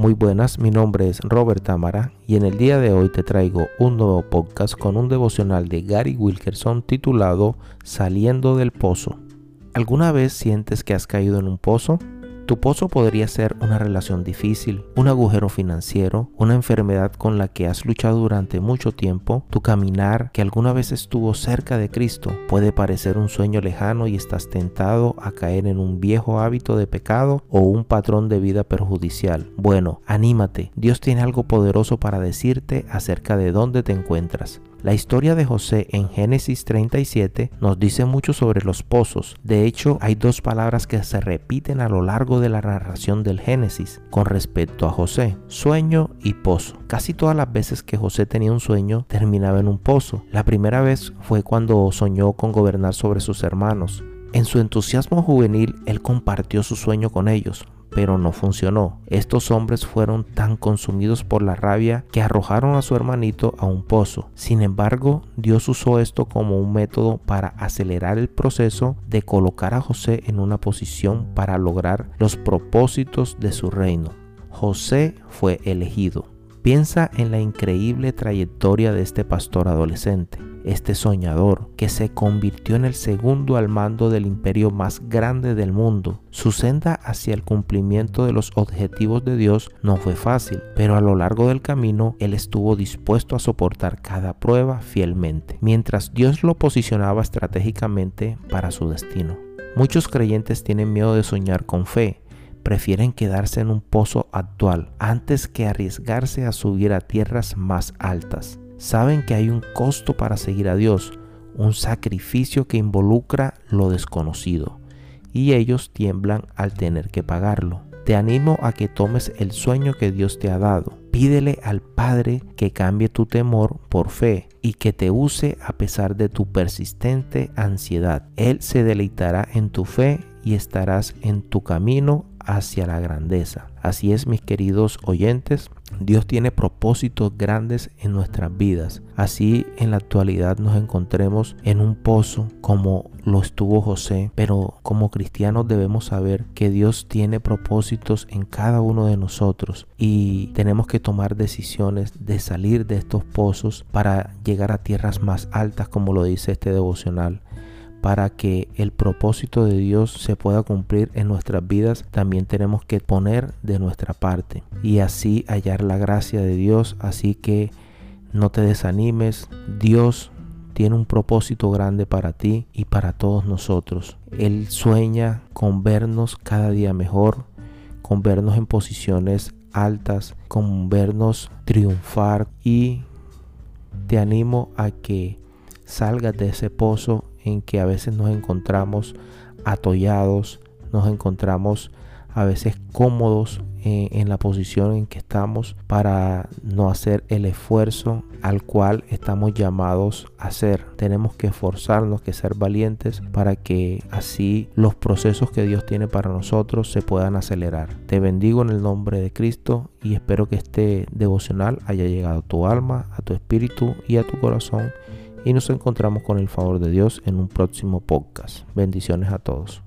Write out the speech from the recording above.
Muy buenas, mi nombre es Robert Tamara y en el día de hoy te traigo un nuevo podcast con un devocional de Gary Wilkerson titulado Saliendo del Pozo. ¿Alguna vez sientes que has caído en un pozo? Tu pozo podría ser una relación difícil, un agujero financiero, una enfermedad con la que has luchado durante mucho tiempo, tu caminar que alguna vez estuvo cerca de Cristo puede parecer un sueño lejano y estás tentado a caer en un viejo hábito de pecado o un patrón de vida perjudicial. Bueno, anímate, Dios tiene algo poderoso para decirte acerca de dónde te encuentras. La historia de José en Génesis 37 nos dice mucho sobre los pozos. De hecho, hay dos palabras que se repiten a lo largo de la narración del Génesis con respecto a José, sueño y pozo. Casi todas las veces que José tenía un sueño terminaba en un pozo. La primera vez fue cuando soñó con gobernar sobre sus hermanos. En su entusiasmo juvenil, él compartió su sueño con ellos, pero no funcionó. Estos hombres fueron tan consumidos por la rabia que arrojaron a su hermanito a un pozo. Sin embargo, Dios usó esto como un método para acelerar el proceso de colocar a José en una posición para lograr los propósitos de su reino. José fue elegido. Piensa en la increíble trayectoria de este pastor adolescente este soñador, que se convirtió en el segundo al mando del imperio más grande del mundo. Su senda hacia el cumplimiento de los objetivos de Dios no fue fácil, pero a lo largo del camino él estuvo dispuesto a soportar cada prueba fielmente, mientras Dios lo posicionaba estratégicamente para su destino. Muchos creyentes tienen miedo de soñar con fe, prefieren quedarse en un pozo actual antes que arriesgarse a subir a tierras más altas saben que hay un costo para seguir a Dios, un sacrificio que involucra lo desconocido, y ellos tiemblan al tener que pagarlo. Te animo a que tomes el sueño que Dios te ha dado. Pídele al Padre que cambie tu temor por fe y que te use a pesar de tu persistente ansiedad. Él se deleitará en tu fe y estarás en tu camino hacia la grandeza. Así es, mis queridos oyentes, Dios tiene propósitos grandes en nuestras vidas. Así en la actualidad nos encontremos en un pozo como lo estuvo José, pero como cristianos debemos saber que Dios tiene propósitos en cada uno de nosotros y tenemos que tomar decisiones de salir de estos pozos para llegar a tierras más altas como lo dice este devocional para que el propósito de Dios se pueda cumplir en nuestras vidas, también tenemos que poner de nuestra parte y así hallar la gracia de Dios. Así que no te desanimes, Dios tiene un propósito grande para ti y para todos nosotros. Él sueña con vernos cada día mejor, con vernos en posiciones altas, con vernos triunfar y te animo a que salgas de ese pozo en que a veces nos encontramos atollados, nos encontramos a veces cómodos eh, en, la posición en que estamos para no hacer el esfuerzo al cual estamos llamados a hacer. Tenemos que esforzarnos, que ser valientes para que así los procesos que Dios tiene para nosotros se puedan acelerar. Te bendigo en el nombre de Cristo y espero que este devocional haya llegado a tu alma, a tu espíritu y a tu corazón y nos encontramos con el favor de Dios en un próximo podcast. Bendiciones a todos.